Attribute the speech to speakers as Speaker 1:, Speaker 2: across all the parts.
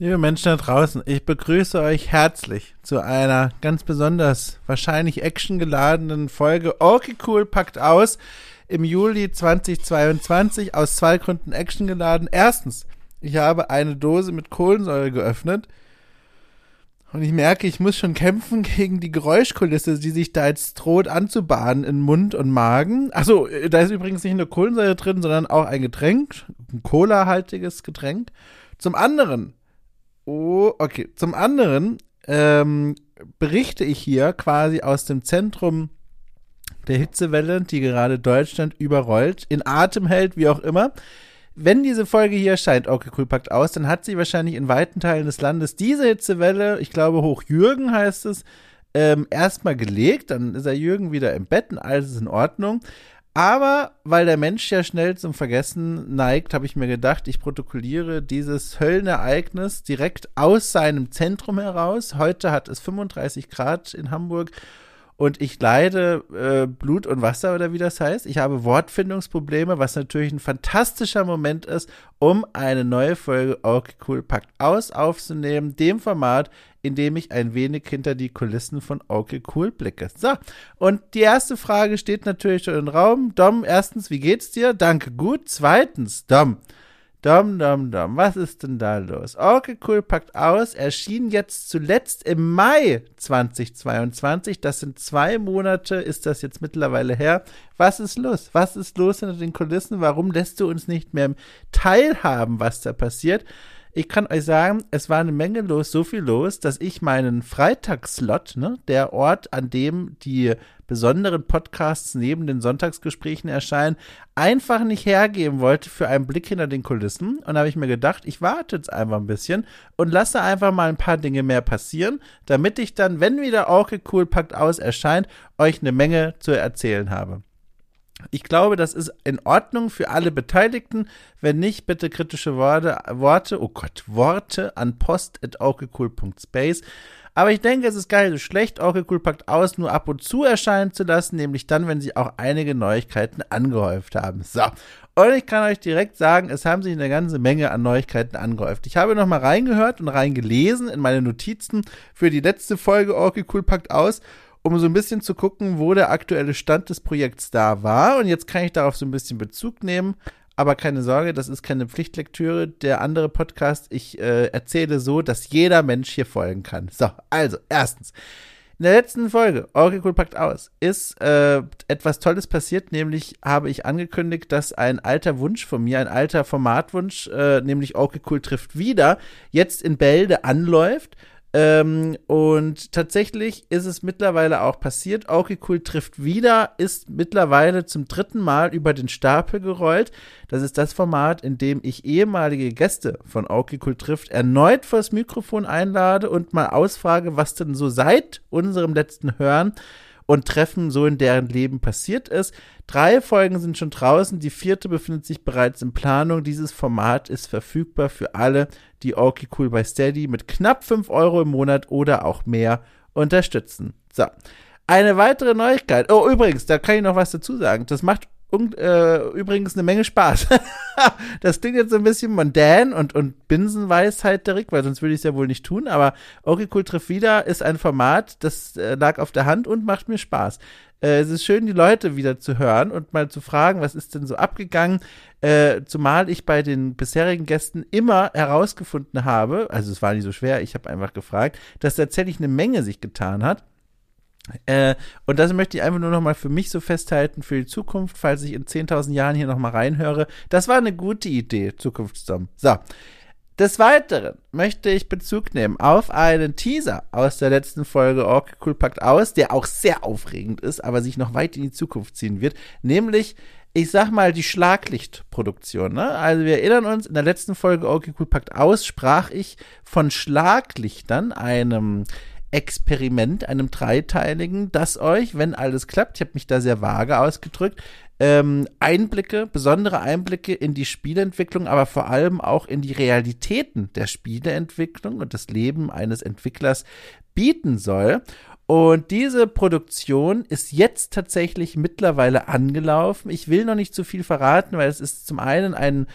Speaker 1: Liebe Menschen da draußen, ich begrüße euch herzlich zu einer ganz besonders wahrscheinlich actiongeladenen Folge Okay Cool packt aus im Juli 2022 aus zwei Gründen actiongeladen. Erstens, ich habe eine Dose mit Kohlensäure geöffnet und ich merke, ich muss schon kämpfen gegen die Geräuschkulisse, die sich da jetzt droht anzubahnen in Mund und Magen. Achso, da ist übrigens nicht nur Kohlensäure drin, sondern auch ein Getränk, ein Cola-haltiges Getränk. Zum anderen Oh, okay. Zum anderen ähm, berichte ich hier quasi aus dem Zentrum der Hitzewelle, die gerade Deutschland überrollt, in Atem hält, wie auch immer. Wenn diese Folge hier erscheint, okay, cool, packt aus, dann hat sie wahrscheinlich in weiten Teilen des Landes diese Hitzewelle, ich glaube hoch Jürgen heißt es, ähm, erstmal gelegt. Dann ist er Jürgen wieder im Bett und alles ist in Ordnung. Aber weil der Mensch ja schnell zum Vergessen neigt, habe ich mir gedacht, ich protokolliere dieses Höllenereignis direkt aus seinem Zentrum heraus. Heute hat es 35 Grad in Hamburg und ich leide äh, Blut und Wasser oder wie das heißt. Ich habe Wortfindungsprobleme, was natürlich ein fantastischer Moment ist, um eine neue Folge Okay Cool packt aus aufzunehmen, dem Format, in dem ich ein wenig hinter die Kulissen von Okay Cool blicke. So, und die erste Frage steht natürlich schon im Raum. Dom, erstens, wie geht's dir? Danke, gut. Zweitens, Dom, Dom, Dom, Dom, was ist denn da los? Okay, cool, packt aus. Erschien jetzt zuletzt im Mai 2022. Das sind zwei Monate, ist das jetzt mittlerweile her. Was ist los? Was ist los hinter den Kulissen? Warum lässt du uns nicht mehr teilhaben, was da passiert? Ich kann euch sagen, es war eine Menge los, so viel los, dass ich meinen Freitagsslot, ne, der Ort, an dem die besonderen Podcasts neben den Sonntagsgesprächen erscheinen, einfach nicht hergeben wollte für einen Blick hinter den Kulissen. Und da habe ich mir gedacht, ich warte jetzt einfach ein bisschen und lasse einfach mal ein paar Dinge mehr passieren, damit ich dann, wenn wieder Orke Cool Packt aus erscheint, euch eine Menge zu erzählen habe. Ich glaube, das ist in Ordnung für alle Beteiligten. Wenn nicht, bitte kritische Worte, Worte, oh Gott, Worte an post.aukecool.space. Aber ich denke, es ist gar nicht so schlecht, Orkecool packt aus, nur ab und zu erscheinen zu lassen, nämlich dann, wenn sie auch einige Neuigkeiten angehäuft haben. So. Und ich kann euch direkt sagen, es haben sich eine ganze Menge an Neuigkeiten angehäuft. Ich habe nochmal reingehört und reingelesen in meine Notizen für die letzte Folge Orkecool packt aus um so ein bisschen zu gucken, wo der aktuelle Stand des Projekts da war. Und jetzt kann ich darauf so ein bisschen Bezug nehmen. Aber keine Sorge, das ist keine Pflichtlektüre. Der andere Podcast, ich äh, erzähle so, dass jeder Mensch hier folgen kann. So, also, erstens. In der letzten Folge, Oracle packt aus, ist äh, etwas Tolles passiert, nämlich habe ich angekündigt, dass ein alter Wunsch von mir, ein alter Formatwunsch, äh, nämlich Oracle trifft wieder, jetzt in Bälde anläuft ähm, und tatsächlich ist es mittlerweile auch passiert. Cool trifft wieder, ist mittlerweile zum dritten Mal über den Stapel gerollt. Das ist das Format, in dem ich ehemalige Gäste von Cool trifft erneut vors Mikrofon einlade und mal ausfrage, was denn so seit unserem letzten Hören und Treffen so in deren Leben passiert ist. Drei Folgen sind schon draußen, die vierte befindet sich bereits in Planung. Dieses Format ist verfügbar für alle, die Okay Cool bei Steady mit knapp 5 Euro im Monat oder auch mehr unterstützen. So. Eine weitere Neuigkeit. Oh, übrigens, da kann ich noch was dazu sagen. Das macht und, äh, übrigens eine Menge Spaß. das klingt jetzt so ein bisschen mondän und, und Binsenweisheit, Derek, weil sonst würde ich es ja wohl nicht tun. Aber Cool trifft wieder ist ein Format, das äh, lag auf der Hand und macht mir Spaß. Äh, es ist schön, die Leute wieder zu hören und mal zu fragen, was ist denn so abgegangen. Äh, zumal ich bei den bisherigen Gästen immer herausgefunden habe, also es war nicht so schwer, ich habe einfach gefragt, dass tatsächlich eine Menge sich getan hat. Äh, und das möchte ich einfach nur noch mal für mich so festhalten, für die Zukunft, falls ich in 10.000 Jahren hier noch mal reinhöre. Das war eine gute Idee, Zukunftsdom. So. Des Weiteren möchte ich Bezug nehmen auf einen Teaser aus der letzten Folge Ork Cool packt aus, der auch sehr aufregend ist, aber sich noch weit in die Zukunft ziehen wird, nämlich ich sag mal, die Schlaglichtproduktion. Ne? Also wir erinnern uns, in der letzten Folge Okay Cool packt aus, sprach ich von Schlaglichtern, einem Experiment, einem dreiteiligen, das euch, wenn alles klappt, ich habe mich da sehr vage ausgedrückt, ähm, Einblicke, besondere Einblicke in die Spieleentwicklung, aber vor allem auch in die Realitäten der Spieleentwicklung und das Leben eines Entwicklers bieten soll. Und diese Produktion ist jetzt tatsächlich mittlerweile angelaufen. Ich will noch nicht zu viel verraten, weil es ist zum einen ein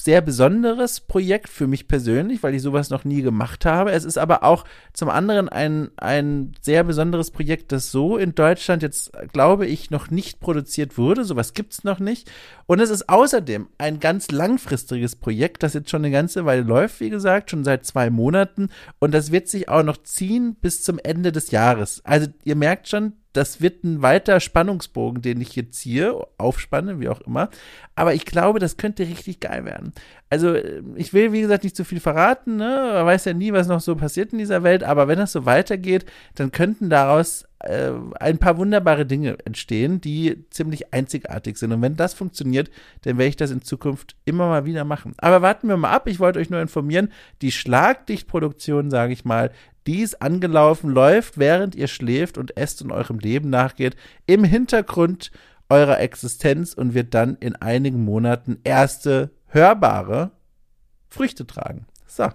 Speaker 1: sehr besonderes Projekt für mich persönlich, weil ich sowas noch nie gemacht habe. Es ist aber auch zum anderen ein, ein sehr besonderes Projekt, das so in Deutschland jetzt, glaube ich, noch nicht produziert wurde. Sowas gibt's noch nicht. Und es ist außerdem ein ganz langfristiges Projekt, das jetzt schon eine ganze Weile läuft, wie gesagt, schon seit zwei Monaten. Und das wird sich auch noch ziehen bis zum Ende des Jahres. Also ihr merkt schon, das wird ein weiter Spannungsbogen, den ich hier ziehe, aufspanne, wie auch immer. Aber ich glaube, das könnte richtig geil werden. Also, ich will, wie gesagt, nicht zu viel verraten, ne? Man weiß ja nie, was noch so passiert in dieser Welt, aber wenn das so weitergeht, dann könnten daraus äh, ein paar wunderbare Dinge entstehen, die ziemlich einzigartig sind. Und wenn das funktioniert, dann werde ich das in Zukunft immer mal wieder machen. Aber warten wir mal ab. Ich wollte euch nur informieren, die Schlagdichtproduktion, sage ich mal, die ist angelaufen, läuft, während ihr schläft und esst und eurem Leben nachgeht, im Hintergrund eurer Existenz und wird dann in einigen Monaten erste hörbare Früchte tragen. So.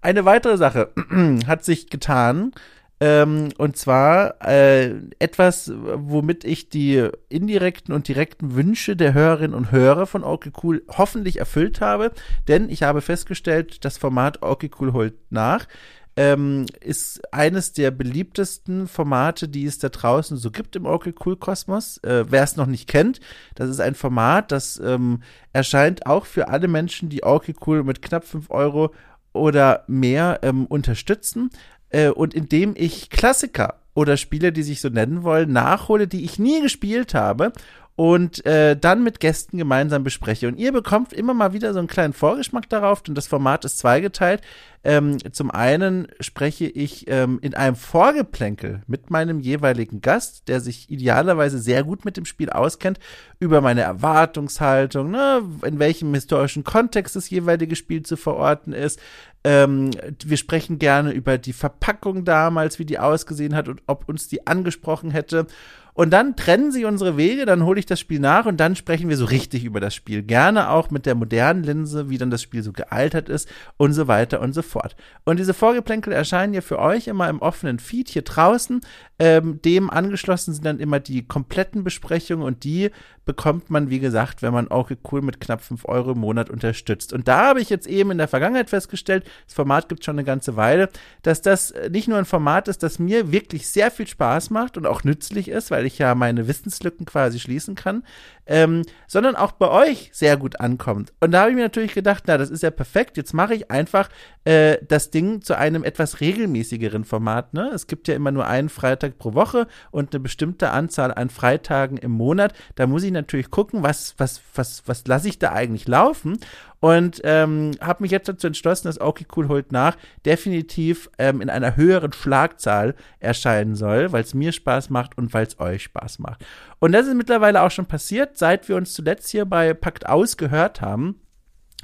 Speaker 1: Eine weitere Sache hat sich getan. Ähm, und zwar äh, etwas, womit ich die indirekten und direkten Wünsche der Hörerinnen und Hörer von Okay Cool hoffentlich erfüllt habe. Denn ich habe festgestellt, das Format Okay Cool holt nach. Ähm, ist eines der beliebtesten Formate, die es da draußen so gibt im Oracle Cool Kosmos. Äh, Wer es noch nicht kennt, das ist ein Format, das ähm, erscheint auch für alle Menschen, die Oracle Cool mit knapp 5 Euro oder mehr ähm, unterstützen äh, und indem ich Klassiker oder Spiele, die sich so nennen wollen, nachhole, die ich nie gespielt habe und äh, dann mit Gästen gemeinsam bespreche. Und ihr bekommt immer mal wieder so einen kleinen Vorgeschmack darauf, denn das Format ist zweigeteilt. Ähm, zum einen spreche ich ähm, in einem Vorgeplänkel mit meinem jeweiligen Gast, der sich idealerweise sehr gut mit dem Spiel auskennt, über meine Erwartungshaltung, ne, in welchem historischen Kontext das jeweilige Spiel zu verorten ist. Ähm, wir sprechen gerne über die Verpackung damals, wie die ausgesehen hat und ob uns die angesprochen hätte. Und dann trennen sie unsere Wege, dann hole ich das Spiel nach und dann sprechen wir so richtig über das Spiel. Gerne auch mit der modernen Linse, wie dann das Spiel so gealtert ist und so weiter und so fort. Und diese Vorgeplänkel erscheinen ja für euch immer im offenen Feed hier draußen. Ähm, dem angeschlossen sind dann immer die kompletten Besprechungen und die bekommt man, wie gesagt, wenn man auch cool mit knapp 5 Euro im Monat unterstützt. Und da habe ich jetzt eben in der Vergangenheit festgestellt, das Format gibt schon eine ganze Weile, dass das nicht nur ein Format ist, das mir wirklich sehr viel Spaß macht und auch nützlich ist, weil ich ja meine Wissenslücken quasi schließen kann, ähm, sondern auch bei euch sehr gut ankommt. Und da habe ich mir natürlich gedacht, na, das ist ja perfekt. Jetzt mache ich einfach äh, das Ding zu einem etwas regelmäßigeren Format. Ne? Es gibt ja immer nur einen Freitag pro Woche und eine bestimmte Anzahl an Freitagen im Monat. Da muss ich natürlich gucken, was, was, was, was lasse ich da eigentlich laufen und ähm, habe mich jetzt dazu entschlossen, dass Okay Cool holt nach definitiv ähm, in einer höheren Schlagzahl erscheinen soll, weil es mir Spaß macht und weil es euch Spaß macht. Und das ist mittlerweile auch schon passiert, seit wir uns zuletzt hier bei Pakt aus gehört haben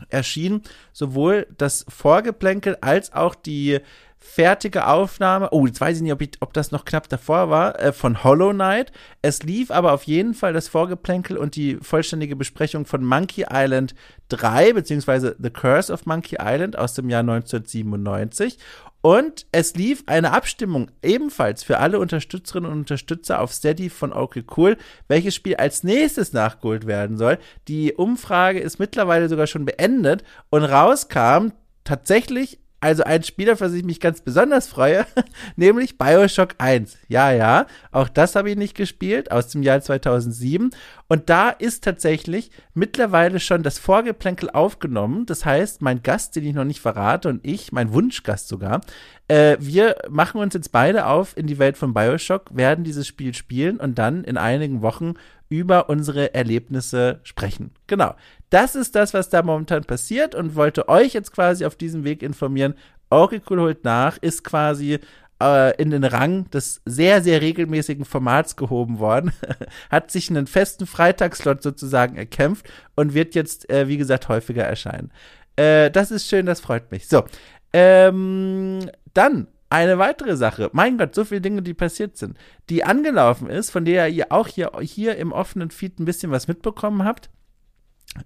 Speaker 1: erschien sowohl das Vorgeplänkel als auch die fertige Aufnahme. Oh, jetzt weiß ich nicht, ob, ich, ob das noch knapp davor war, äh, von Hollow Knight. Es lief aber auf jeden Fall das Vorgeplänkel und die vollständige Besprechung von Monkey Island 3, beziehungsweise The Curse of Monkey Island aus dem Jahr 1997. Und es lief eine Abstimmung ebenfalls für alle Unterstützerinnen und Unterstützer auf Steady von Okay Cool, welches Spiel als nächstes nachgeholt werden soll. Die Umfrage ist mittlerweile sogar schon beendet und rauskam tatsächlich also ein Spiel, auf das ich mich ganz besonders freue, nämlich Bioshock 1. Ja, ja, auch das habe ich nicht gespielt, aus dem Jahr 2007. Und da ist tatsächlich mittlerweile schon das Vorgeplänkel aufgenommen. Das heißt, mein Gast, den ich noch nicht verrate, und ich, mein Wunschgast sogar, äh, wir machen uns jetzt beide auf in die Welt von Bioshock, werden dieses Spiel spielen und dann in einigen Wochen über unsere Erlebnisse sprechen. Genau. Das ist das, was da momentan passiert und wollte euch jetzt quasi auf diesem Weg informieren. Oracle holt nach, ist quasi äh, in den Rang des sehr, sehr regelmäßigen Formats gehoben worden, hat sich einen festen Freitagslot sozusagen erkämpft und wird jetzt, äh, wie gesagt, häufiger erscheinen. Äh, das ist schön, das freut mich. So, ähm, dann eine weitere Sache, mein Gott, so viele Dinge, die passiert sind, die angelaufen ist, von der ihr auch hier, hier im offenen Feed ein bisschen was mitbekommen habt,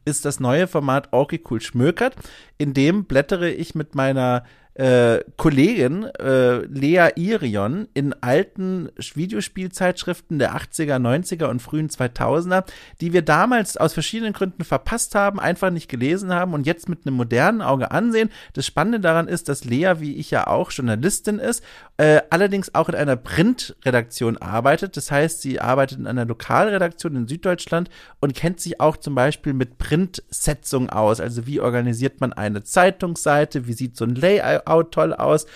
Speaker 1: ist das neue Format Orky Cool Schmökert. In dem blättere ich mit meiner äh, Kollegin äh, Lea Irion in alten Videospielzeitschriften der 80er, 90er und frühen 2000er, die wir damals aus verschiedenen Gründen verpasst haben, einfach nicht gelesen haben und jetzt mit einem modernen Auge ansehen. Das Spannende daran ist, dass Lea, wie ich ja auch, Journalistin ist, äh, allerdings auch in einer Printredaktion arbeitet. Das heißt, sie arbeitet in einer Lokalredaktion in Süddeutschland und kennt sich auch zum Beispiel mit Printsetzung aus. Also wie organisiert man eine Zeitungsseite, wie sieht so ein Layout Layout toll aus.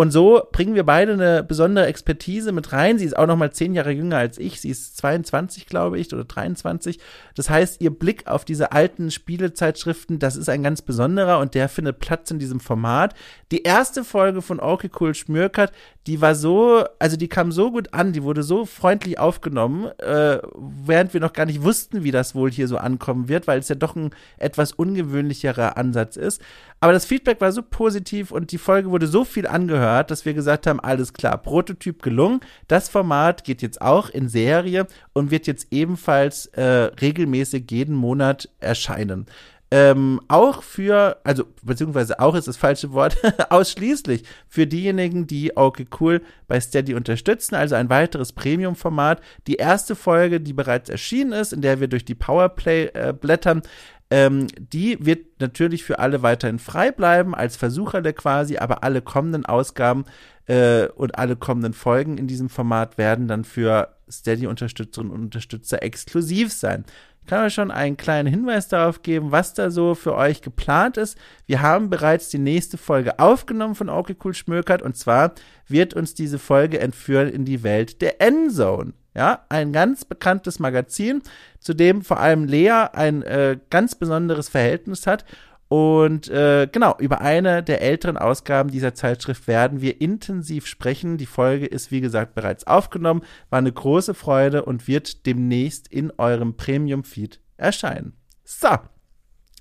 Speaker 1: Und so bringen wir beide eine besondere Expertise mit rein. Sie ist auch noch mal zehn Jahre jünger als ich. Sie ist 22, glaube ich, oder 23. Das heißt, ihr Blick auf diese alten Spielezeitschriften, das ist ein ganz besonderer und der findet Platz in diesem Format. Die erste Folge von Okay Cool Schmürkert, die war so, also die kam so gut an, die wurde so freundlich aufgenommen, äh, während wir noch gar nicht wussten, wie das wohl hier so ankommen wird, weil es ja doch ein etwas ungewöhnlicherer Ansatz ist. Aber das Feedback war so positiv und die Folge wurde so viel angehört, dass wir gesagt haben, alles klar, Prototyp gelungen. Das Format geht jetzt auch in Serie und wird jetzt ebenfalls äh, regelmäßig jeden Monat erscheinen. Ähm, auch für, also beziehungsweise auch ist das falsche Wort, ausschließlich für diejenigen, die okay cool bei Steady unterstützen, also ein weiteres Premium-Format. Die erste Folge, die bereits erschienen ist, in der wir durch die Powerplay äh, blättern, ähm, die wird natürlich für alle weiterhin frei bleiben, als Versucherle quasi, aber alle kommenden Ausgaben äh, und alle kommenden Folgen in diesem Format werden dann für Steady-Unterstützerinnen und Unterstützer exklusiv sein. Ich kann euch schon einen kleinen Hinweis darauf geben, was da so für euch geplant ist. Wir haben bereits die nächste Folge aufgenommen von Okay Schmökert und zwar wird uns diese Folge entführen in die Welt der Endzone. Ja, ein ganz bekanntes Magazin, zu dem vor allem Lea ein äh, ganz besonderes Verhältnis hat. Und äh, genau, über eine der älteren Ausgaben dieser Zeitschrift werden wir intensiv sprechen. Die Folge ist, wie gesagt, bereits aufgenommen, war eine große Freude und wird demnächst in eurem Premium-Feed erscheinen. So,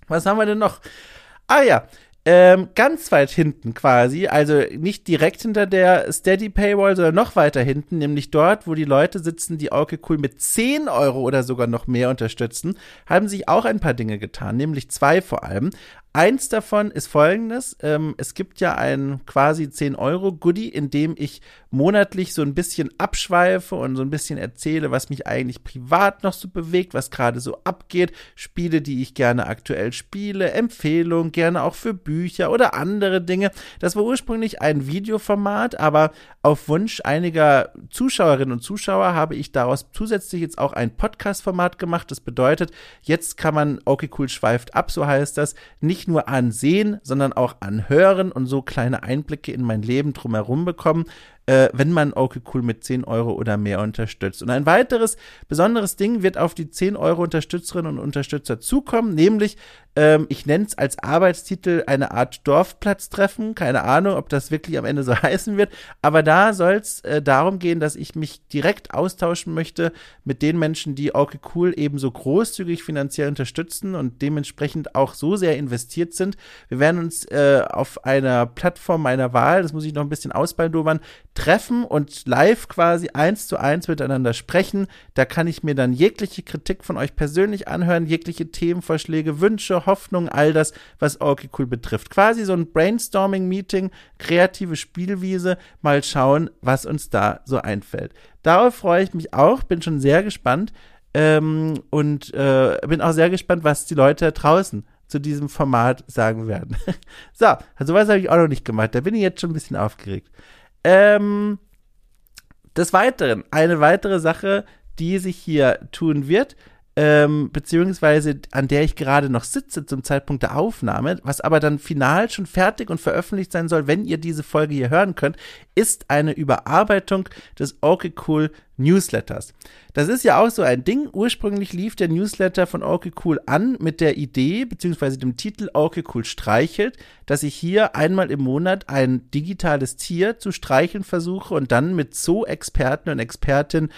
Speaker 1: was haben wir denn noch? Ah ja, ähm, ganz weit hinten quasi, also nicht direkt hinter der Steady Paywall, sondern noch weiter hinten, nämlich dort, wo die Leute sitzen, die Auke Cool mit 10 Euro oder sogar noch mehr unterstützen, haben sich auch ein paar Dinge getan, nämlich zwei vor allem. Eins davon ist folgendes. Ähm, es gibt ja ein quasi 10-Euro-Goodie, in dem ich monatlich so ein bisschen abschweife und so ein bisschen erzähle, was mich eigentlich privat noch so bewegt, was gerade so abgeht, Spiele, die ich gerne aktuell spiele, Empfehlungen, gerne auch für Bücher oder andere Dinge. Das war ursprünglich ein Videoformat, aber auf Wunsch einiger Zuschauerinnen und Zuschauer habe ich daraus zusätzlich jetzt auch ein Podcast-Format gemacht. Das bedeutet, jetzt kann man, okay, cool, schweift ab, so heißt das, nicht nicht nur ansehen, sondern auch anhören und so kleine Einblicke in mein Leben drumherum bekommen äh, wenn man okay cool mit 10 Euro oder mehr unterstützt. Und ein weiteres besonderes Ding wird auf die 10 Euro Unterstützerinnen und Unterstützer zukommen, nämlich ähm, ich nenne es als Arbeitstitel eine Art Dorfplatztreffen. Keine Ahnung, ob das wirklich am Ende so heißen wird, aber da soll es äh, darum gehen, dass ich mich direkt austauschen möchte mit den Menschen, die okay cool ebenso großzügig finanziell unterstützen und dementsprechend auch so sehr investiert sind. Wir werden uns äh, auf einer Plattform meiner Wahl, das muss ich noch ein bisschen ausbaldobern, treffen und live quasi eins zu eins miteinander sprechen. Da kann ich mir dann jegliche Kritik von euch persönlich anhören, jegliche Themenvorschläge, Wünsche, Hoffnungen, all das, was Orky Cool betrifft. Quasi so ein Brainstorming-Meeting, kreative Spielwiese, mal schauen, was uns da so einfällt. Darauf freue ich mich auch, bin schon sehr gespannt ähm, und äh, bin auch sehr gespannt, was die Leute draußen zu diesem Format sagen werden. so, also was habe ich auch noch nicht gemacht. Da bin ich jetzt schon ein bisschen aufgeregt. Ähm, des Weiteren, eine weitere Sache, die sich hier tun wird, ähm, beziehungsweise an der ich gerade noch sitze zum Zeitpunkt der Aufnahme, was aber dann final schon fertig und veröffentlicht sein soll, wenn ihr diese Folge hier hören könnt, ist eine Überarbeitung des Okay Cool Newsletters. Das ist ja auch so ein Ding. Ursprünglich lief der Newsletter von Okay Cool an mit der Idee beziehungsweise dem Titel Okay Cool streichelt, dass ich hier einmal im Monat ein digitales Tier zu streicheln versuche und dann mit Zoo-Experten und Expertinnen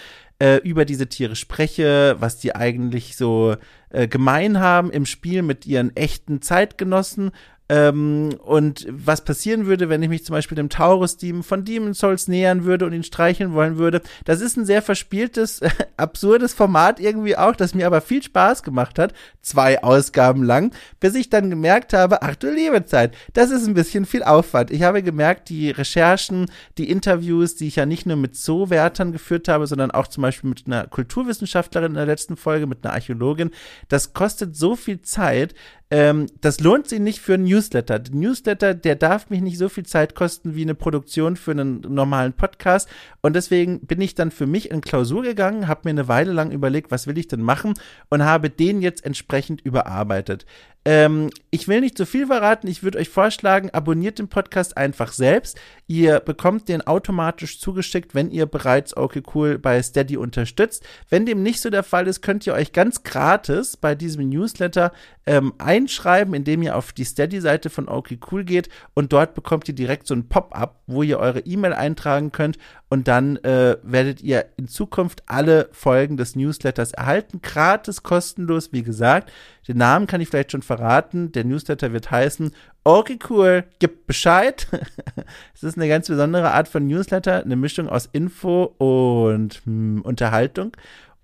Speaker 1: äh, über diese Tiere spreche, was die eigentlich so äh, gemein haben im Spiel mit ihren echten Zeitgenossen Ähm, und was passieren würde, wenn ich mich zum Beispiel dem Taurus-Team von Demon Souls nähern würde und ihn streicheln wollen würde. Das ist ein sehr verspieltes, absurdes Format irgendwie auch, das mir aber viel Spaß gemacht hat. Zwei Ausgaben lang, bis ich dann gemerkt habe, ach du liebe Zeit, das ist ein bisschen viel Aufwand. Ich habe gemerkt, die Recherchen, die Interviews, die ich ja nicht nur mit So-Wärtern geführt habe, sondern auch zum Beispiel mit einer Kulturwissenschaftlerin in der letzten Folge, mit einer Archäologin, das kostet so viel Zeit, ähm, das lohnt sich nicht für einen Newsletter. Der Newsletter, der darf mich nicht so viel Zeit kosten wie eine Produktion für einen normalen Podcast. Und deswegen bin ich dann für mich in Klausur gegangen, habe mir eine Weile lang überlegt, was will ich denn machen und habe den jetzt entsprechend überarbeitet. Ähm, ich will nicht zu viel verraten. Ich würde euch vorschlagen, abonniert den Podcast einfach selbst. Ihr bekommt den automatisch zugeschickt, wenn ihr bereits Okay Cool bei Steady unterstützt. Wenn dem nicht so der Fall ist, könnt ihr euch ganz gratis bei diesem Newsletter ähm, einschreiben, indem ihr auf die Steady-Seite von Okay Cool geht und dort bekommt ihr direkt so ein Pop-up, wo ihr eure E-Mail eintragen könnt und dann äh, werdet ihr in Zukunft alle Folgen des Newsletters erhalten. Gratis, kostenlos, wie gesagt. Den Namen kann ich vielleicht schon verraten. Der Newsletter wird heißen Okay, cool, gib Bescheid. es ist eine ganz besondere Art von Newsletter, eine Mischung aus Info und hm, Unterhaltung.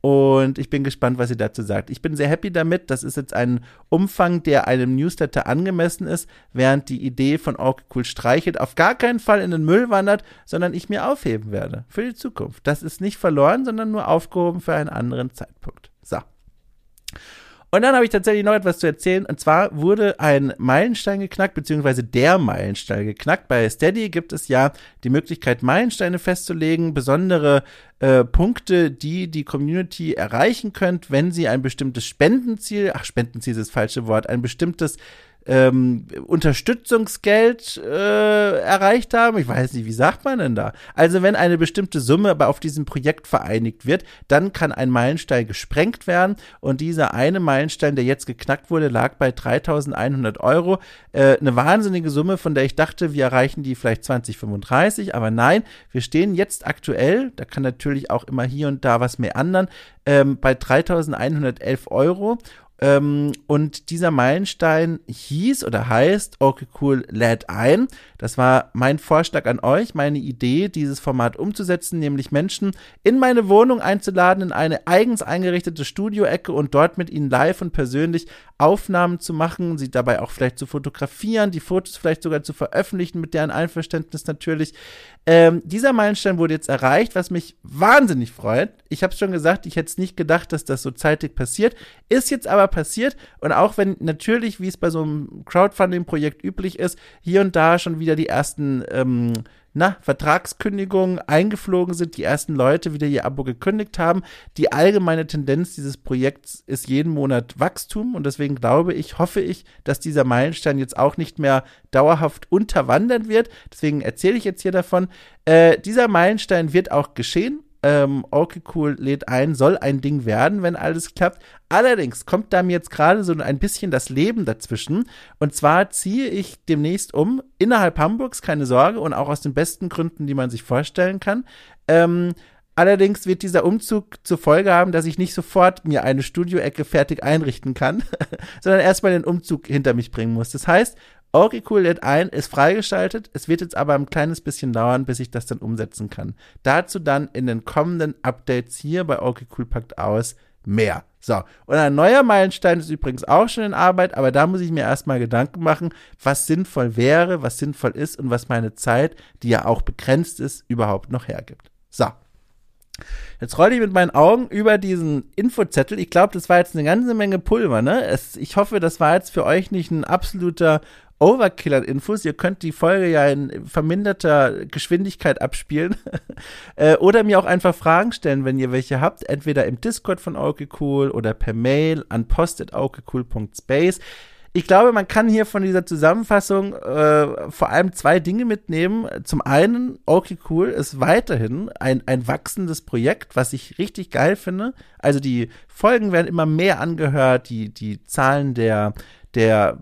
Speaker 1: Und ich bin gespannt, was sie dazu sagt. Ich bin sehr happy damit. Das ist jetzt ein Umfang, der einem Newsletter angemessen ist, während die Idee von Okay Cool streichelt auf gar keinen Fall in den Müll wandert, sondern ich mir aufheben werde für die Zukunft. Das ist nicht verloren, sondern nur aufgehoben für einen anderen Zeitpunkt. So. Und dann habe ich tatsächlich noch etwas zu erzählen. Und zwar wurde ein Meilenstein geknackt, beziehungsweise der Meilenstein geknackt. Bei Steady gibt es ja die Möglichkeit, Meilensteine festzulegen, besondere äh, Punkte, die die Community erreichen könnt, wenn sie ein bestimmtes Spendenziel, ach, Spendenziel ist das falsche Wort, ein bestimmtes ähm, Unterstützungsgeld äh, erreicht haben. Ich weiß nicht, wie sagt man denn da? Also wenn eine bestimmte Summe aber auf diesem Projekt vereinigt wird, dann kann ein Meilenstein gesprengt werden und dieser eine Meilenstein, der jetzt geknackt wurde, lag bei 3.100 Euro. Äh, eine wahnsinnige Summe, von der ich dachte, wir erreichen die vielleicht 2035, aber nein, wir stehen jetzt aktuell, da kann natürlich auch immer hier und da was mehr anderen, ähm, bei 3.111 Euro ähm, und dieser Meilenstein hieß oder heißt Okay Cool lädt ein. Das war mein Vorschlag an euch, meine Idee, dieses Format umzusetzen, nämlich Menschen in meine Wohnung einzuladen, in eine eigens eingerichtete Studioecke und dort mit ihnen live und persönlich Aufnahmen zu machen, sie dabei auch vielleicht zu fotografieren, die Fotos vielleicht sogar zu veröffentlichen, mit deren Einverständnis natürlich. Ähm, dieser Meilenstein wurde jetzt erreicht, was mich wahnsinnig freut. Ich habe schon gesagt, ich hätte es nicht gedacht, dass das so zeitig passiert. Ist jetzt aber passiert und auch wenn natürlich, wie es bei so einem Crowdfunding-Projekt üblich ist, hier und da schon wieder die ersten ähm, na, Vertragskündigungen eingeflogen sind, die ersten Leute wieder ihr Abo gekündigt haben. Die allgemeine Tendenz dieses Projekts ist jeden Monat Wachstum und deswegen glaube ich, hoffe ich, dass dieser Meilenstein jetzt auch nicht mehr dauerhaft unterwandert wird. Deswegen erzähle ich jetzt hier davon. Äh, dieser Meilenstein wird auch geschehen ähm, okay cool lädt ein, soll ein Ding werden, wenn alles klappt. Allerdings kommt da mir jetzt gerade so ein bisschen das Leben dazwischen. Und zwar ziehe ich demnächst um, innerhalb Hamburgs, keine Sorge, und auch aus den besten Gründen, die man sich vorstellen kann. Ähm, Allerdings wird dieser Umzug zur Folge haben, dass ich nicht sofort mir eine Studioecke fertig einrichten kann, sondern erstmal den Umzug hinter mich bringen muss. Das heißt, Cool, lädt ein, ist freigeschaltet. Es wird jetzt aber ein kleines bisschen dauern, bis ich das dann umsetzen kann. Dazu dann in den kommenden Updates hier bei cool packt aus mehr. So, und ein neuer Meilenstein ist übrigens auch schon in Arbeit, aber da muss ich mir erstmal Gedanken machen, was sinnvoll wäre, was sinnvoll ist und was meine Zeit, die ja auch begrenzt ist, überhaupt noch hergibt. So. Jetzt rolle ich mit meinen Augen über diesen Infozettel. Ich glaube, das war jetzt eine ganze Menge Pulver, ne? Es, ich hoffe, das war jetzt für euch nicht ein absoluter Overkill an Infos. Ihr könnt die Folge ja in verminderter Geschwindigkeit abspielen. äh, oder mir auch einfach Fragen stellen, wenn ihr welche habt. Entweder im Discord von Aukekul oder per Mail an post.aukekul.space. Ich glaube, man kann hier von dieser Zusammenfassung äh, vor allem zwei Dinge mitnehmen. Zum einen, okay, cool, ist weiterhin ein, ein wachsendes Projekt, was ich richtig geil finde. Also die Folgen werden immer mehr angehört, die, die Zahlen der, der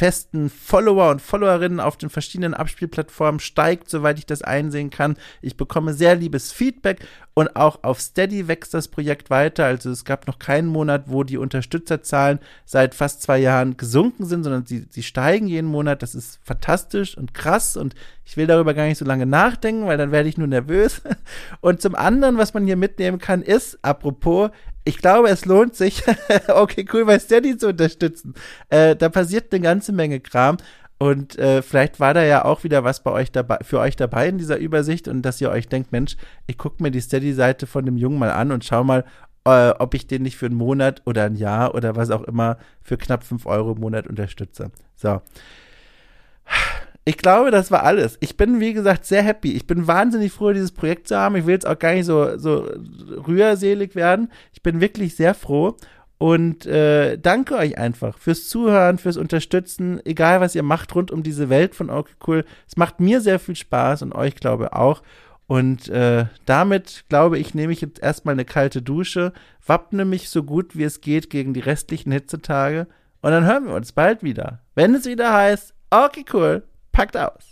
Speaker 1: festen Follower und Followerinnen auf den verschiedenen Abspielplattformen steigt, soweit ich das einsehen kann. Ich bekomme sehr liebes Feedback und auch auf Steady wächst das Projekt weiter. Also es gab noch keinen Monat, wo die Unterstützerzahlen seit fast zwei Jahren gesunken sind, sondern sie, sie steigen jeden Monat. Das ist fantastisch und krass und ich will darüber gar nicht so lange nachdenken, weil dann werde ich nur nervös. Und zum anderen, was man hier mitnehmen kann, ist, apropos, ich glaube, es lohnt sich, okay, cool, bei Steady zu unterstützen. Äh, da passiert eine ganze Menge Kram. Und äh, vielleicht war da ja auch wieder was bei euch dabei, für euch dabei in dieser Übersicht und dass ihr euch denkt, Mensch, ich gucke mir die Steady-Seite von dem Jungen mal an und schau mal, äh, ob ich den nicht für einen Monat oder ein Jahr oder was auch immer für knapp 5 Euro im Monat unterstütze. So. Ich glaube, das war alles. Ich bin, wie gesagt, sehr happy. Ich bin wahnsinnig froh, dieses Projekt zu haben. Ich will jetzt auch gar nicht so, so rührselig werden. Ich bin wirklich sehr froh. Und äh, danke euch einfach fürs Zuhören, fürs Unterstützen, egal was ihr macht rund um diese Welt von Okay Cool. Es macht mir sehr viel Spaß und euch glaube auch. Und äh, damit, glaube ich, nehme ich jetzt erstmal eine kalte Dusche, wappne mich so gut wie es geht gegen die restlichen Hitzetage und dann hören wir uns bald wieder, wenn es wieder heißt, okay cool, packt aus.